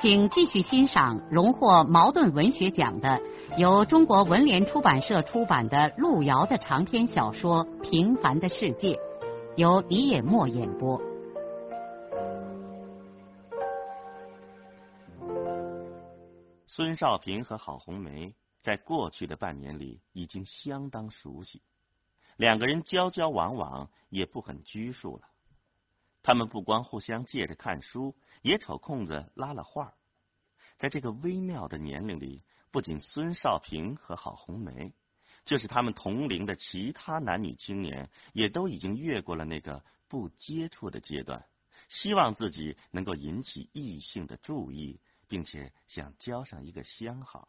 请继续欣赏荣获茅盾文学奖的、由中国文联出版社出版的路遥的长篇小说《平凡的世界》，由李野墨演播。孙少平和郝红梅在过去的半年里已经相当熟悉，两个人交交往往，也不很拘束了。他们不光互相借着看书，也瞅空子拉了话。在这个微妙的年龄里，不仅孙少平和郝红梅，就是他们同龄的其他男女青年，也都已经越过了那个不接触的阶段，希望自己能够引起异性的注意，并且想交上一个相好。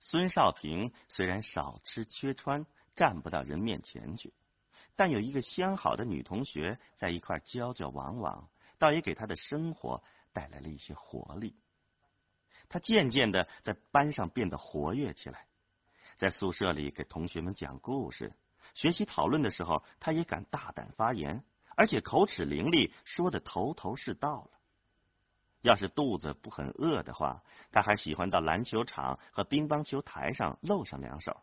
孙少平虽然少吃缺穿，站不到人面前去。但有一个相好的女同学在一块交交往往，倒也给他的生活带来了一些活力。他渐渐的在班上变得活跃起来，在宿舍里给同学们讲故事，学习讨论的时候，他也敢大胆发言，而且口齿伶俐，说的头头是道了。要是肚子不很饿的话，他还喜欢到篮球场和乒乓球台上露上两手。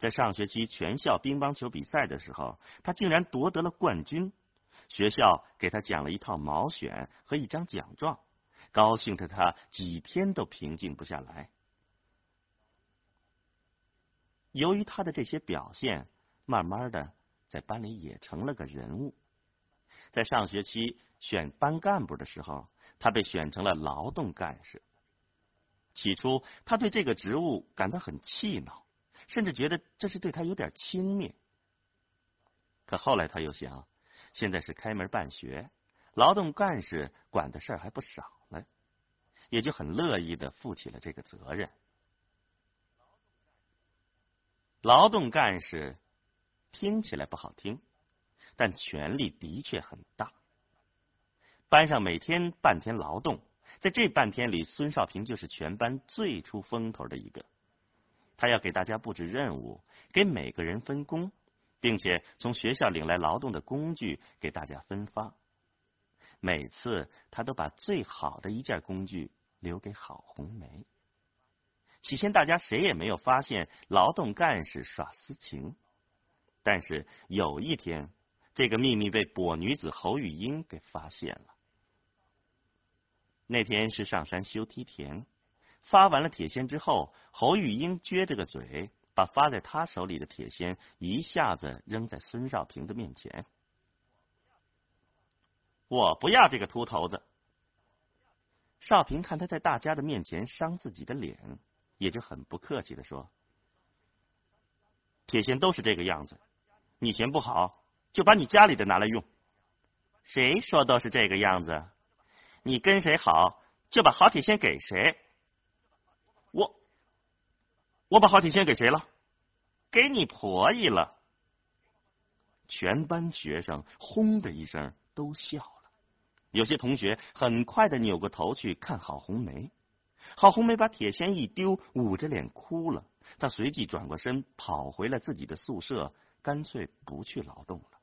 在上学期全校乒乓球比赛的时候，他竟然夺得了冠军。学校给他奖了一套毛选和一张奖状，高兴的他几天都平静不下来。由于他的这些表现，慢慢的在班里也成了个人物。在上学期选班干部的时候，他被选成了劳动干事。起初，他对这个职务感到很气恼。甚至觉得这是对他有点轻蔑，可后来他又想，现在是开门办学，劳动干事管的事儿还不少呢，也就很乐意的负起了这个责任。劳动干事听起来不好听，但权力的确很大。班上每天半天劳动，在这半天里，孙少平就是全班最出风头的一个。他要给大家布置任务，给每个人分工，并且从学校领来劳动的工具给大家分发。每次他都把最好的一件工具留给郝红梅。起先大家谁也没有发现劳动干事耍私情，但是有一天，这个秘密被跛女子侯玉英给发现了。那天是上山修梯田。发完了铁锨之后，侯玉英撅着个嘴，把发在他手里的铁锨一下子扔在孙少平的面前。我不要这个秃头子。少平看他在大家的面前伤自己的脸，也就很不客气的说：“铁锨都是这个样子，你嫌不好，就把你家里的拿来用。谁说都是这个样子？你跟谁好，就把好铁锨给谁。”我我把好铁锨给谁了？给你婆姨了。全班学生轰的一声都笑了，有些同学很快的扭过头去看郝红梅。郝红梅把铁锨一丢，捂着脸哭了。她随即转过身，跑回了自己的宿舍，干脆不去劳动了。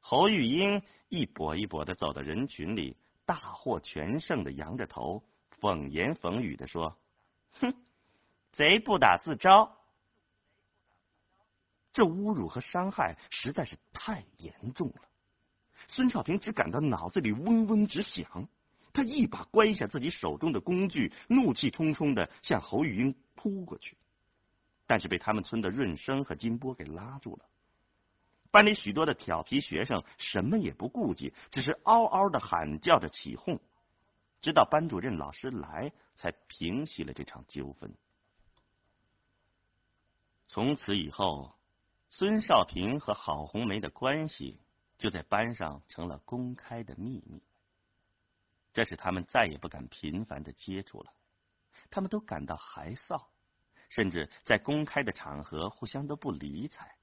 侯玉英一跛一跛的走到人群里，大获全胜的扬着头。讽言讽语的说：“哼，贼不打自招。”这侮辱和伤害实在是太严重了。孙少平只感到脑子里嗡嗡直响，他一把关下自己手中的工具，怒气冲冲的向侯玉英扑过去，但是被他们村的润生和金波给拉住了。班里许多的调皮学生什么也不顾忌，只是嗷嗷的喊叫着起哄。直到班主任老师来，才平息了这场纠纷。从此以后，孙少平和郝红梅的关系就在班上成了公开的秘密。这使他们再也不敢频繁的接触了。他们都感到害臊，甚至在公开的场合互相都不理睬。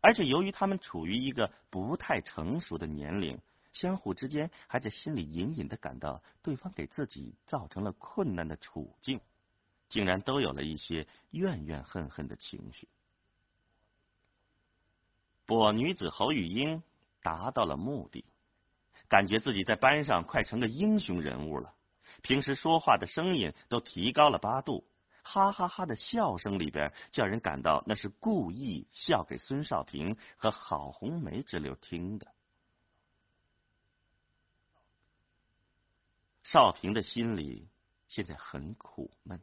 而且由于他们处于一个不太成熟的年龄，相互之间还在心里隐隐的感到对方给自己造成了困难的处境，竟然都有了一些怨怨恨恨的情绪。跛女子侯玉英达到了目的，感觉自己在班上快成个英雄人物了。平时说话的声音都提高了八度，哈哈哈的笑声里边，叫人感到那是故意笑给孙少平和郝红梅之流听的。少平的心里现在很苦闷，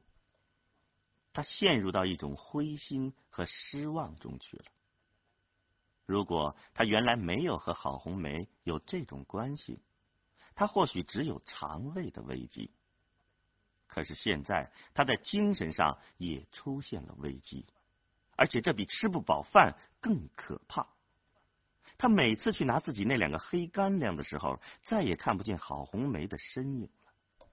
他陷入到一种灰心和失望中去了。如果他原来没有和郝红梅有这种关系，他或许只有肠胃的危机。可是现在他在精神上也出现了危机，而且这比吃不饱饭更可怕。他每次去拿自己那两个黑干粮的时候，再也看不见郝红梅的身影了。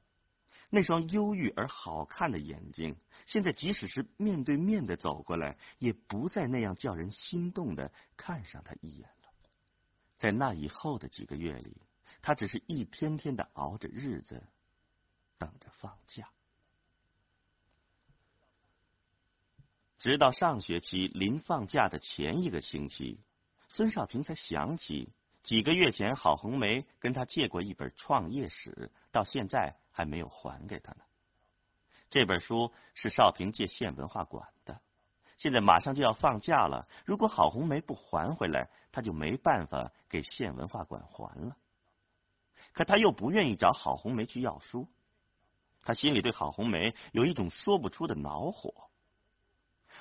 那双忧郁而好看的眼睛，现在即使是面对面的走过来，也不再那样叫人心动的看上他一眼了。在那以后的几个月里，他只是一天天的熬着日子，等着放假。直到上学期临放假的前一个星期，孙少平才想起几个月前郝红梅跟他借过一本创业史，到现在还没有还给他呢。这本书是少平借县文化馆的，现在马上就要放假了，如果郝红梅不还回来，他就没办法给县文化馆还了。可他又不愿意找郝红梅去要书，他心里对郝红梅有一种说不出的恼火。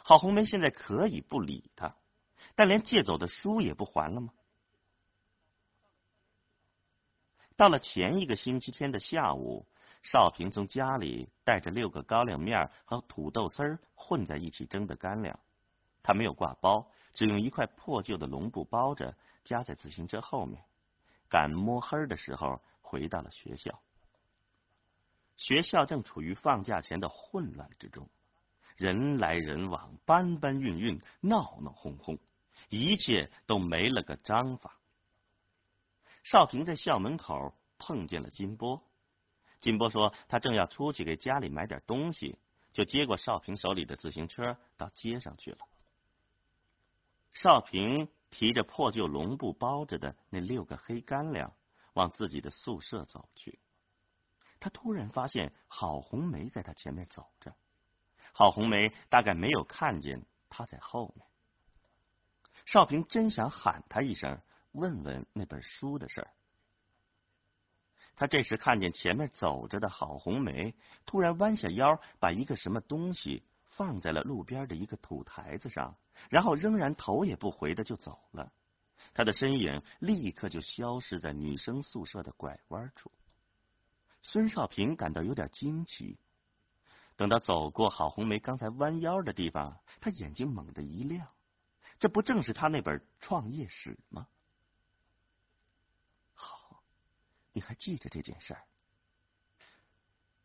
郝红梅现在可以不理他，但连借走的书也不还了吗？到了前一个星期天的下午，少平从家里带着六个高粱面和土豆丝儿混在一起蒸的干粮，他没有挂包，只用一块破旧的笼布包着，夹在自行车后面。赶摸黑的时候，回到了学校。学校正处于放假前的混乱之中。人来人往，搬搬运运，闹闹哄哄，一切都没了个章法。少平在校门口碰见了金波，金波说他正要出去给家里买点东西，就接过少平手里的自行车到街上去了。少平提着破旧笼布包着的那六个黑干粮，往自己的宿舍走去。他突然发现郝红梅在他前面走着。郝红梅大概没有看见他在后面。少平真想喊他一声，问问那本书的事儿。他这时看见前面走着的郝红梅，突然弯下腰，把一个什么东西放在了路边的一个土台子上，然后仍然头也不回的就走了。他的身影立刻就消失在女生宿舍的拐弯处。孙少平感到有点惊奇。等他走过郝红梅刚才弯腰的地方，他眼睛猛地一亮，这不正是他那本创业史吗？好，你还记着这件事儿？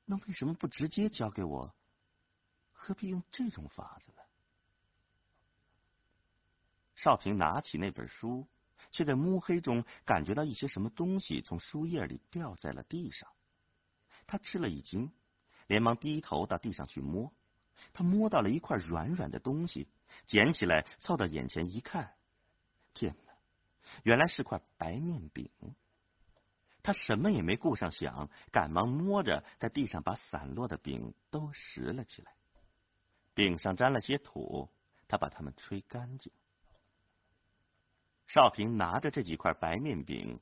那为什么不直接交给我？何必用这种法子呢？少平拿起那本书，却在摸黑中感觉到一些什么东西从书页里掉在了地上，他吃了一惊。连忙低头到地上去摸，他摸到了一块软软的东西，捡起来凑到眼前一看，天哪，原来是块白面饼。他什么也没顾上想，赶忙摸着在地上把散落的饼都拾了起来。饼上沾了些土，他把它们吹干净。少平拿着这几块白面饼，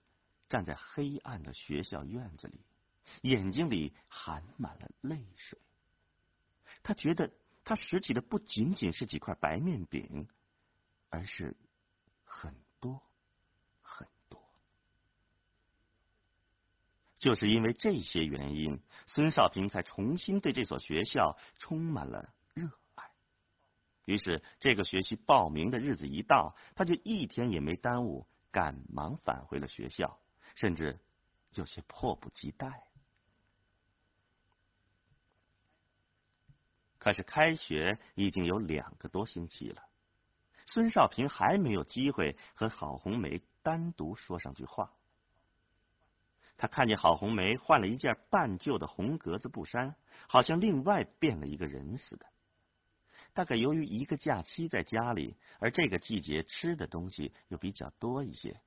站在黑暗的学校院子里。眼睛里含满了泪水，他觉得他拾起的不仅仅是几块白面饼，而是很多很多。就是因为这些原因，孙少平才重新对这所学校充满了热爱。于是，这个学期报名的日子一到，他就一天也没耽误，赶忙返回了学校，甚至。有些迫不及待。可是开学已经有两个多星期了，孙少平还没有机会和郝红梅单独说上句话。他看见郝红梅换了一件半旧的红格子布衫，好像另外变了一个人似的。大概由于一个假期在家里，而这个季节吃的东西又比较多一些，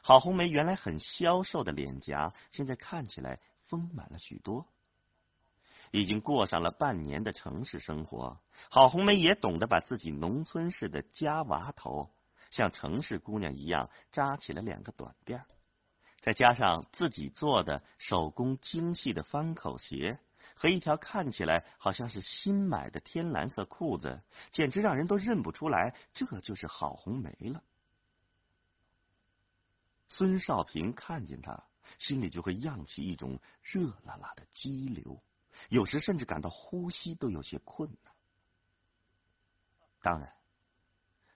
郝红梅原来很消瘦的脸颊，现在看起来丰满了许多。已经过上了半年的城市生活，郝红梅也懂得把自己农村式的夹娃头，像城市姑娘一样扎起了两个短辫，再加上自己做的手工精细的方口鞋和一条看起来好像是新买的天蓝色裤子，简直让人都认不出来，这就是郝红梅了。孙少平看见她，心里就会漾起一种热辣辣的激流。有时甚至感到呼吸都有些困难。当然，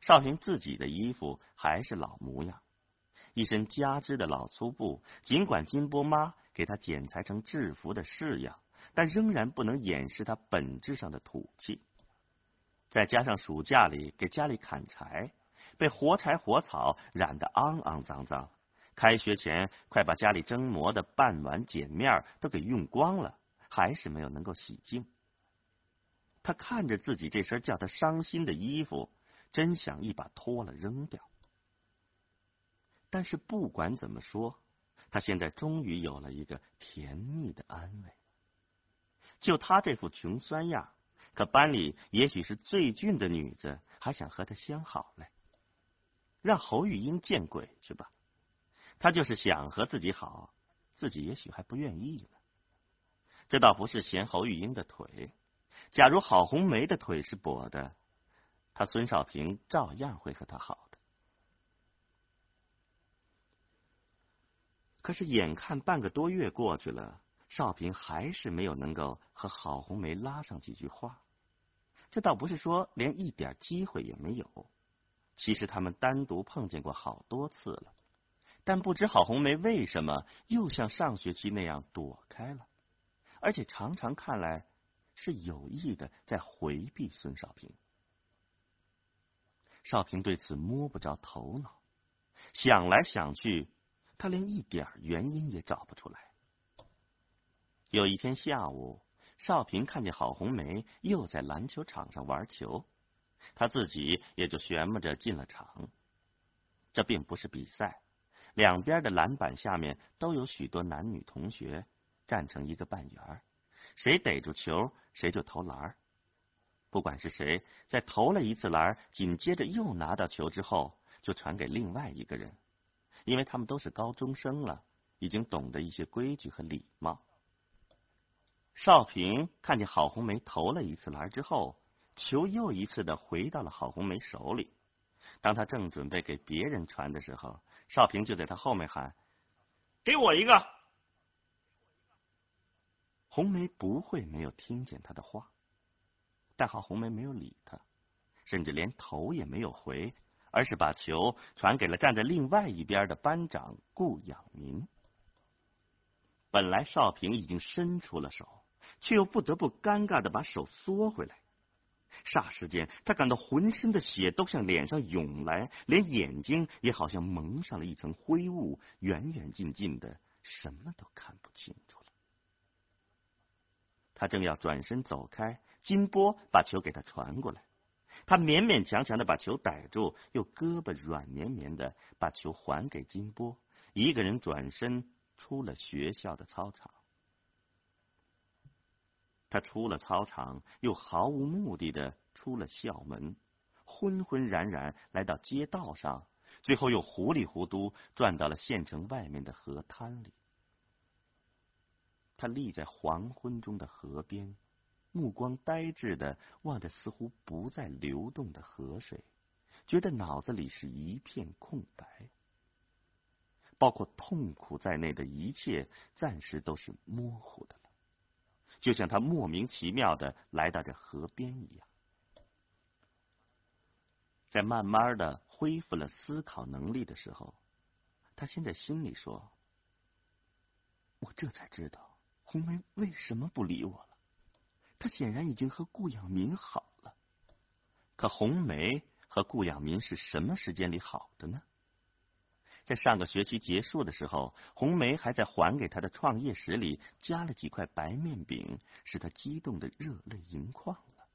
少平自己的衣服还是老模样，一身加织的老粗布。尽管金波妈给他剪裁成制服的式样，但仍然不能掩饰他本质上的土气。再加上暑假里给家里砍柴，被活柴活草染得肮肮脏脏。开学前，快把家里蒸馍的半碗碱面都给用光了。还是没有能够洗净。他看着自己这身叫他伤心的衣服，真想一把脱了扔掉。但是不管怎么说，他现在终于有了一个甜蜜的安慰。就他这副穷酸样，可班里也许是最俊的女子还想和他相好嘞。让侯玉英见鬼去吧！他就是想和自己好，自己也许还不愿意呢。这倒不是嫌侯玉英的腿，假如郝红梅的腿是跛的，他孙少平照样会和她好的。可是眼看半个多月过去了，少平还是没有能够和郝红梅拉上几句话。这倒不是说连一点机会也没有，其实他们单独碰见过好多次了，但不知郝红梅为什么又像上学期那样躲开了。而且常常看来是有意的在回避孙少平。少平对此摸不着头脑，想来想去，他连一点原因也找不出来。有一天下午，少平看见郝红梅又在篮球场上玩球，他自己也就旋磨着进了场。这并不是比赛，两边的篮板下面都有许多男女同学。站成一个半圆，谁逮住球，谁就投篮。不管是谁，在投了一次篮，紧接着又拿到球之后，就传给另外一个人，因为他们都是高中生了，已经懂得一些规矩和礼貌。少平看见郝红梅投了一次篮之后，球又一次的回到了郝红梅手里。当他正准备给别人传的时候，少平就在他后面喊：“给我一个。”红梅不会没有听见他的话，但好红梅没有理他，甚至连头也没有回，而是把球传给了站在另外一边的班长顾养民。本来少平已经伸出了手，却又不得不尴尬的把手缩回来。霎时间，他感到浑身的血都向脸上涌来，连眼睛也好像蒙上了一层灰雾，远远近近的，什么都看不清楚。他正要转身走开，金波把球给他传过来，他勉勉强强的把球逮住，又胳膊软绵绵的把球还给金波，一个人转身出了学校的操场。他出了操场，又毫无目的的出了校门，昏昏然然来到街道上，最后又糊里糊涂转到了县城外面的河滩里。他立在黄昏中的河边，目光呆滞的望着似乎不再流动的河水，觉得脑子里是一片空白，包括痛苦在内的一切暂时都是模糊的了，就像他莫名其妙的来到这河边一样。在慢慢的恢复了思考能力的时候，他先在心里说。我这才知道红梅为什么不理我了。她显然已经和顾养民好了。可红梅和顾养民是什么时间里好的呢？在上个学期结束的时候，红梅还在还给他的创业史里加了几块白面饼，使他激动的热泪盈眶了。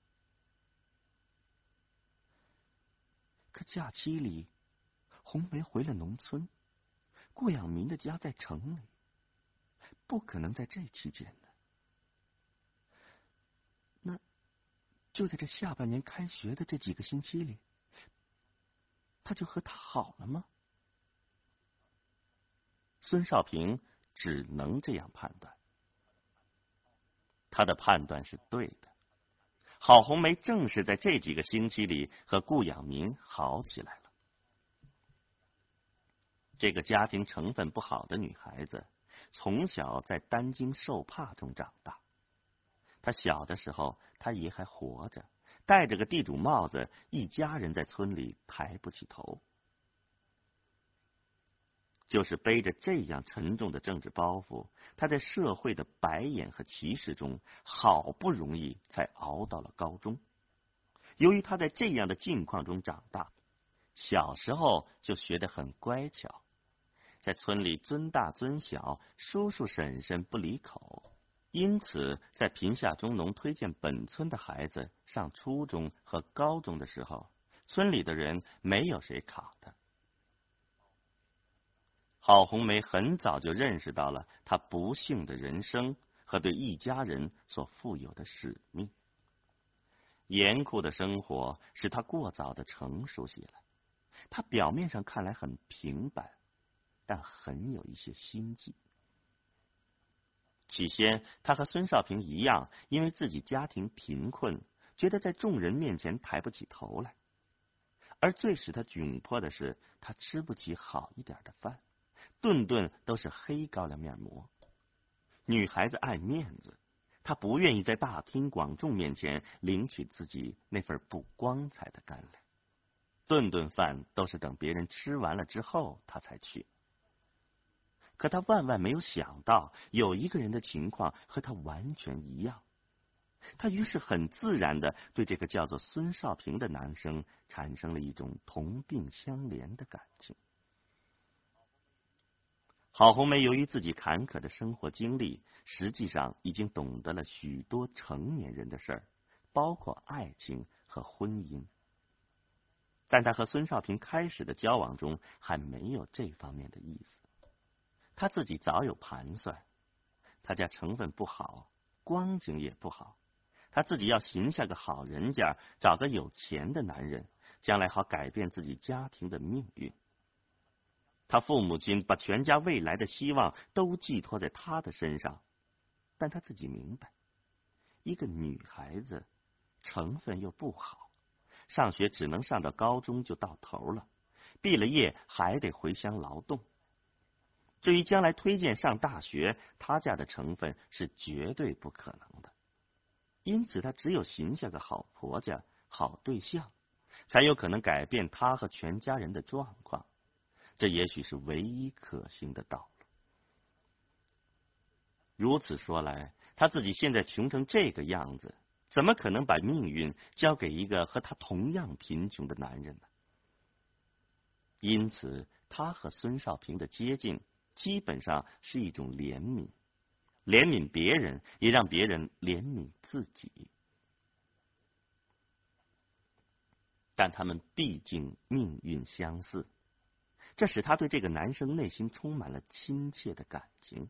可假期里，红梅回了农村，顾养民的家在城里，不可能在这期间的。那就在这下半年开学的这几个星期里，他就和他好了吗？孙少平只能这样判断，他的判断是对的。郝红梅正是在这几个星期里和顾养民好起来了。这个家庭成分不好的女孩子，从小在担惊受怕中长大。他小的时候，他爷还活着，戴着个地主帽子，一家人在村里抬不起头。就是背着这样沉重的政治包袱，他在社会的白眼和歧视中，好不容易才熬到了高中。由于他在这样的境况中长大，小时候就学得很乖巧，在村里尊大尊小，叔叔婶婶不离口，因此在贫下中农推荐本村的孩子上初中和高中的时候，村里的人没有谁考他。郝红梅很早就认识到了她不幸的人生和对一家人所负有的使命。严酷的生活使她过早的成熟起来。她表面上看来很平板，但很有一些心计。起先，他和孙少平一样，因为自己家庭贫困，觉得在众人面前抬不起头来。而最使他窘迫的是，他吃不起好一点的饭。顿顿都是黑高粱面馍。女孩子爱面子，她不愿意在大庭广众面前领取自己那份不光彩的干粮。顿顿饭都是等别人吃完了之后，她才去。可她万万没有想到，有一个人的情况和她完全一样。她于是很自然的对这个叫做孙少平的男生产生了一种同病相怜的感情。郝红梅由于自己坎坷的生活经历，实际上已经懂得了许多成年人的事儿，包括爱情和婚姻。但她和孙少平开始的交往中还没有这方面的意思。他自己早有盘算，他家成分不好，光景也不好，他自己要寻下个好人家，找个有钱的男人，将来好改变自己家庭的命运。他父母亲把全家未来的希望都寄托在他的身上，但他自己明白，一个女孩子成分又不好，上学只能上到高中就到头了，毕了业还得回乡劳动。至于将来推荐上大学，他家的成分是绝对不可能的。因此，他只有寻下个好婆家、好对象，才有可能改变他和全家人的状况。这也许是唯一可行的道路。如此说来，他自己现在穷成这个样子，怎么可能把命运交给一个和他同样贫穷的男人呢？因此，他和孙少平的接近，基本上是一种怜悯，怜悯别人，也让别人怜悯自己。但他们毕竟命运相似。这使他对这个男生内心充满了亲切的感情。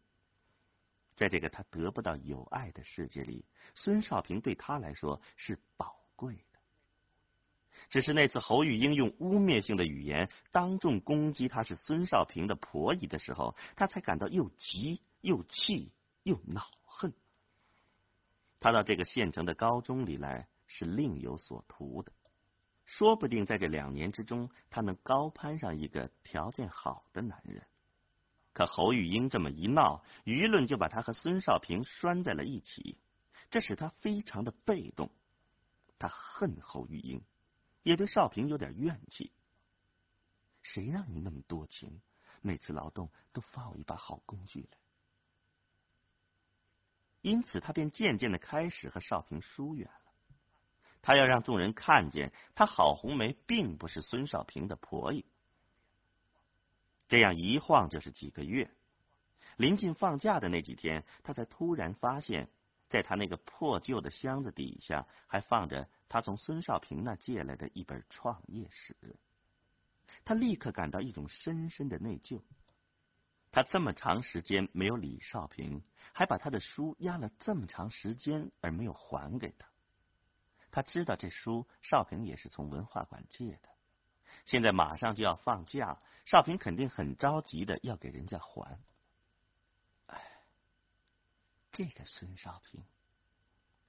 在这个他得不到有爱的世界里，孙少平对他来说是宝贵的。只是那次侯玉英用污蔑性的语言当众攻击他是孙少平的婆姨的时候，他才感到又急又气又恼恨。他到这个县城的高中里来是另有所图的。说不定在这两年之中，他能高攀上一个条件好的男人。可侯玉英这么一闹，舆论就把他和孙少平拴在了一起，这使他非常的被动。他恨侯玉英，也对少平有点怨气。谁让你那么多情，每次劳动都发我一把好工具来？因此他便渐渐的开始和少平疏远了。他要让众人看见，他郝红梅并不是孙少平的婆姨。这样一晃就是几个月。临近放假的那几天，他才突然发现，在他那个破旧的箱子底下，还放着他从孙少平那借来的一本创业史。他立刻感到一种深深的内疚。他这么长时间没有理少平，还把他的书压了这么长时间而没有还给他。他知道这书少平也是从文化馆借的，现在马上就要放假，少平肯定很着急的要给人家还。这个孙少平，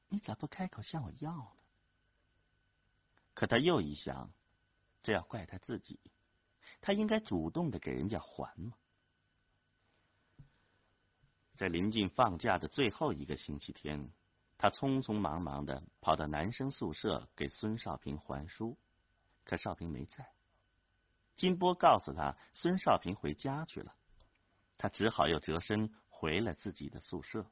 你咋不开口向我要呢？可他又一想，这要怪他自己，他应该主动的给人家还嘛。在临近放假的最后一个星期天，他匆匆忙忙的跑到男生宿舍给孙少平还书，可少平没在。金波告诉他孙少平回家去了，他只好又折身回了自己的宿舍。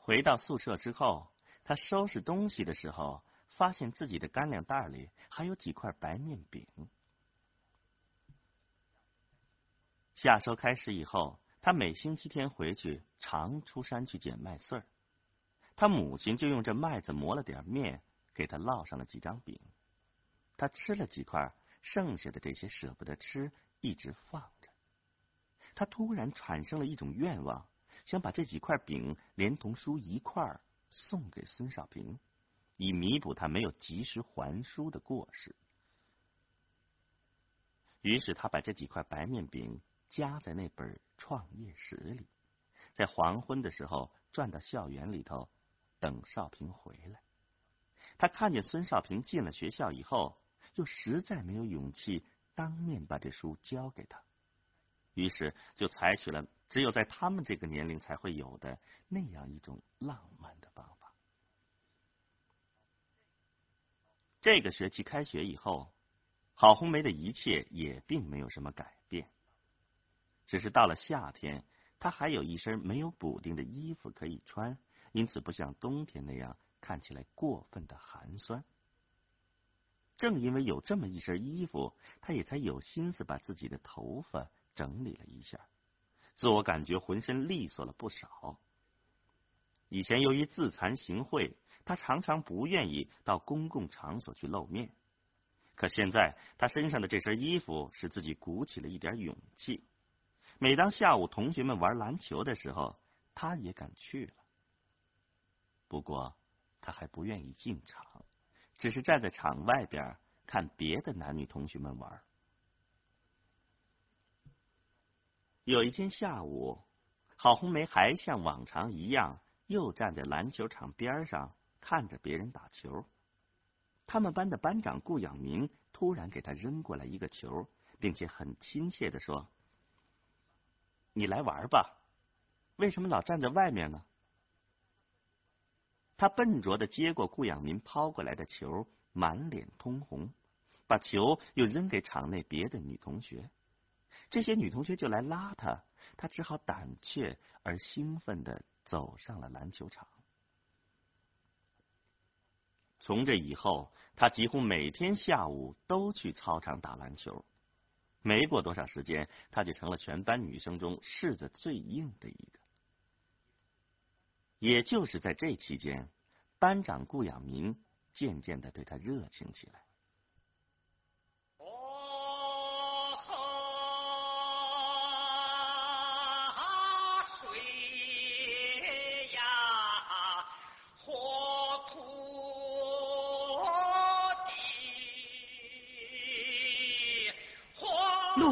回到宿舍之后，他收拾东西的时候，发现自己的干粮袋里还有几块白面饼。夏收开始以后。他每星期天回去，常出山去捡麦穗儿。他母亲就用这麦子磨了点面，给他烙上了几张饼。他吃了几块，剩下的这些舍不得吃，一直放着。他突然产生了一种愿望，想把这几块饼连同书一块儿送给孙少平，以弥补他没有及时还书的过失。于是他把这几块白面饼。夹在那本创业史里，在黄昏的时候转到校园里头，等少平回来。他看见孙少平进了学校以后，又实在没有勇气当面把这书交给他，于是就采取了只有在他们这个年龄才会有的那样一种浪漫的方法。这个学期开学以后，郝红梅的一切也并没有什么改变。只是到了夏天，她还有一身没有补丁的衣服可以穿，因此不像冬天那样看起来过分的寒酸。正因为有这么一身衣服，他也才有心思把自己的头发整理了一下，自我感觉浑身利索了不少。以前由于自惭形秽，他常常不愿意到公共场所去露面，可现在他身上的这身衣服使自己鼓起了一点勇气。每当下午同学们玩篮球的时候，他也敢去了。不过他还不愿意进场，只是站在场外边看别的男女同学们玩。有一天下午，郝红梅还像往常一样，又站在篮球场边上看着别人打球。他们班的班长顾养民突然给他扔过来一个球，并且很亲切的说。你来玩吧，为什么老站在外面呢？他笨拙的接过顾养民抛过来的球，满脸通红，把球又扔给场内别的女同学。这些女同学就来拉他，他只好胆怯而兴奋的走上了篮球场。从这以后，他几乎每天下午都去操场打篮球。没过多少时间，他就成了全班女生中柿子最硬的一个。也就是在这期间，班长顾养民渐渐的对他热情起来。